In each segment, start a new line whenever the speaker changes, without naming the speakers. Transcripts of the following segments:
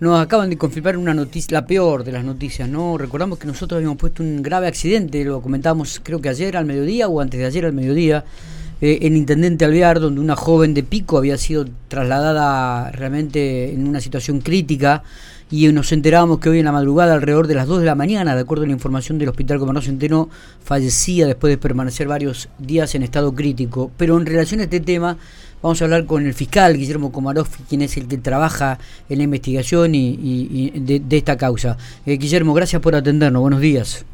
Nos acaban de confirmar una noticia, la peor de las noticias, ¿no? Recordamos que nosotros habíamos puesto un grave accidente, lo comentábamos creo que ayer al mediodía o antes de ayer al mediodía, eh, en Intendente Alvear, donde una joven de Pico había sido trasladada realmente en una situación crítica y nos enterábamos que hoy en la madrugada, alrededor de las 2 de la mañana, de acuerdo a la información del Hospital Gobernador Centeno, fallecía después de permanecer varios días en estado crítico. Pero en relación a este tema, vamos a hablar con el fiscal Guillermo Komarov, quien es el que trabaja en la investigación y, de, esta causa. Eh, Guillermo, gracias por atendernos. Buenos días.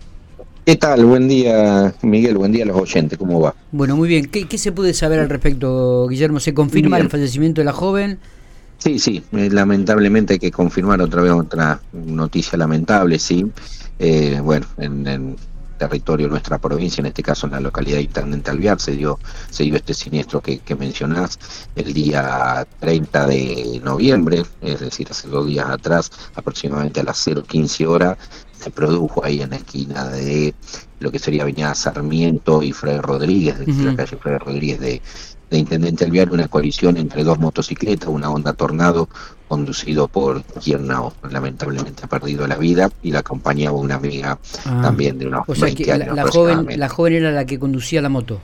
¿Qué tal? Buen día, Miguel. Buen día a los oyentes. ¿Cómo va?
Bueno, muy bien. ¿Qué, se puede saber al respecto, Guillermo? ¿Se confirma el fallecimiento de la joven?
Sí, sí. Eh, lamentablemente hay que confirmar otra vez otra noticia lamentable, sí. Eh, bueno, en, territorio de nuestra provincia, en este caso en la localidad de Intendente Alviar, se dio, se dio este siniestro que, que mencionás el día 30 de noviembre, es decir, hace dos días atrás, aproximadamente a las 0.15 horas, se produjo ahí en la esquina de lo que sería Avenida Sarmiento y Fred Rodríguez, de la calle Fred Rodríguez de, de Intendente Alvear, una colisión entre dos motocicletas, una Honda Tornado conducido por quien no, lamentablemente ha perdido la vida y la acompañaba una amiga ah. también de unos
o sea que la, joven, la joven era la que conducía la moto.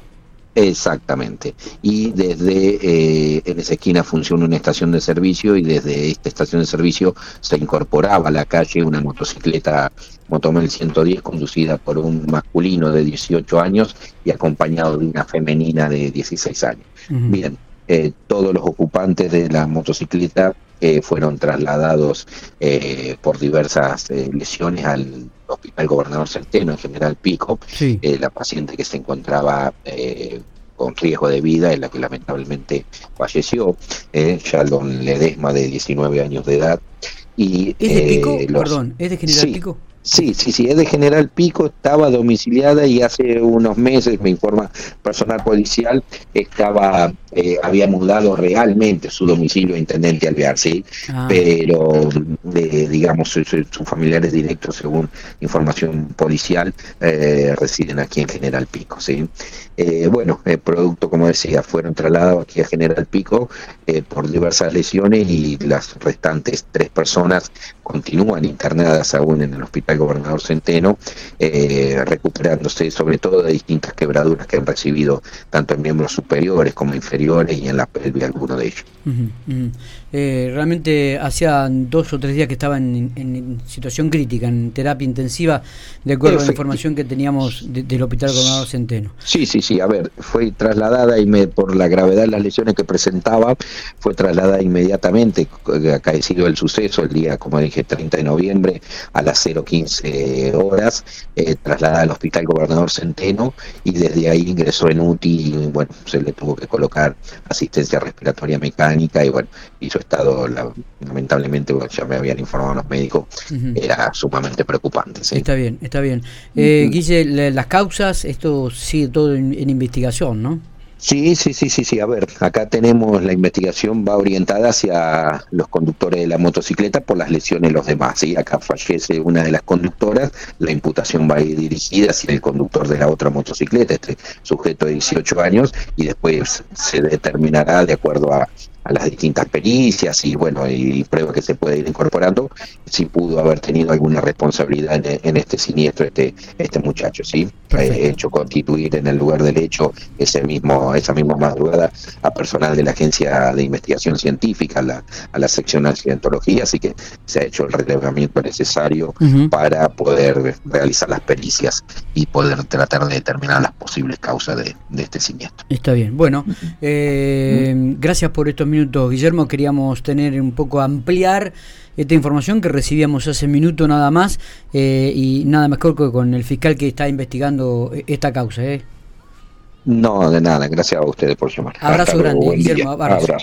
Exactamente. Y desde eh, en esa esquina funciona una estación de servicio y desde esta estación de servicio se incorporaba a la calle una motocicleta Motomel 110 conducida por un masculino de 18 años y acompañado de una femenina de 16 años. Bien, eh, todos los ocupantes de la motocicleta eh, fueron trasladados eh, por diversas lesiones al hospital gobernador Centeno, en General Pico. la paciente que se encontraba con riesgo de vida, en la que lamentablemente falleció, Shalom Ledesma, de 19 años de edad.
Y, ¿Es de Pico? Perdón, ¿es de General Pico?
Sí, sí, sí, es de General Pico, estaba domiciliada y hace unos meses, me informa personal policial, estaba, eh, había mudado realmente su domicilio a Intendente Alvear, sí, ah. pero digamos sus, familiares directos, según información policial, eh, residen aquí en General Pico, sí. Eh, bueno, el producto, como decía, fueron trasladados aquí a General Pico por diversas lesiones y las restantes tres personas continúan internadas aún en el hospital el gobernador Centeno, eh, recuperándose sobre todo de distintas quebraduras que han recibido tanto en miembros superiores como inferiores y en la pelvis alguno de ellos.
Eh, realmente hacía dos o tres días que estaba en, situación crítica, en terapia intensiva, de acuerdo a la información que teníamos del Hospital Gobernador Centeno.
Sí, sí, sí, a ver, fue trasladada y me, por la gravedad de las lesiones que presentaba, fue trasladada inmediatamente, acaecido el suceso, el día, como dije, 30 de noviembre, a las 015 horas, eh, trasladada al Hospital Gobernador Centeno y desde ahí ingresó en UTI y bueno, se le tuvo que colocar asistencia respiratoria mecánica y bueno, hizo estado, lamentablemente, ya me habían informado los médicos, era sumamente preocupante.
Está bien, está bien. Eh, Guille, las causas, esto sigue todo en, investigación, ¿no?
Sí, sí, sí, sí, sí. A ver, acá tenemos la investigación va orientada hacia los conductores de la motocicleta por las lesiones de los demás. ¿sí? Acá fallece una de las conductoras, la imputación va a ir dirigida hacia el conductor de la otra motocicleta, este sujeto de 18 años, y después se determinará de acuerdo a a las distintas pericias y bueno y pruebas que se puede ir incorporando si pudo haber tenido alguna responsabilidad en, este siniestro este este muchacho sí eh, hecho constituir en el lugar del hecho ese mismo esa misma madrugada a personal de la agencia de investigación científica a la, a la sección de accidentología así que se ha hecho el relevamiento necesario para poder realizar las pericias y poder tratar de determinar las posibles causas de, este siniestro.
Está bien. Bueno eh, gracias por estos minutos, Guillermo, queríamos tener un poco ampliar esta información que recibíamos hace minuto nada más eh, y nada mejor que con el fiscal que está investigando esta causa. ¿eh?
No, de nada, gracias a ustedes por llamar.
Abrazo grande, Guillermo, abrazo.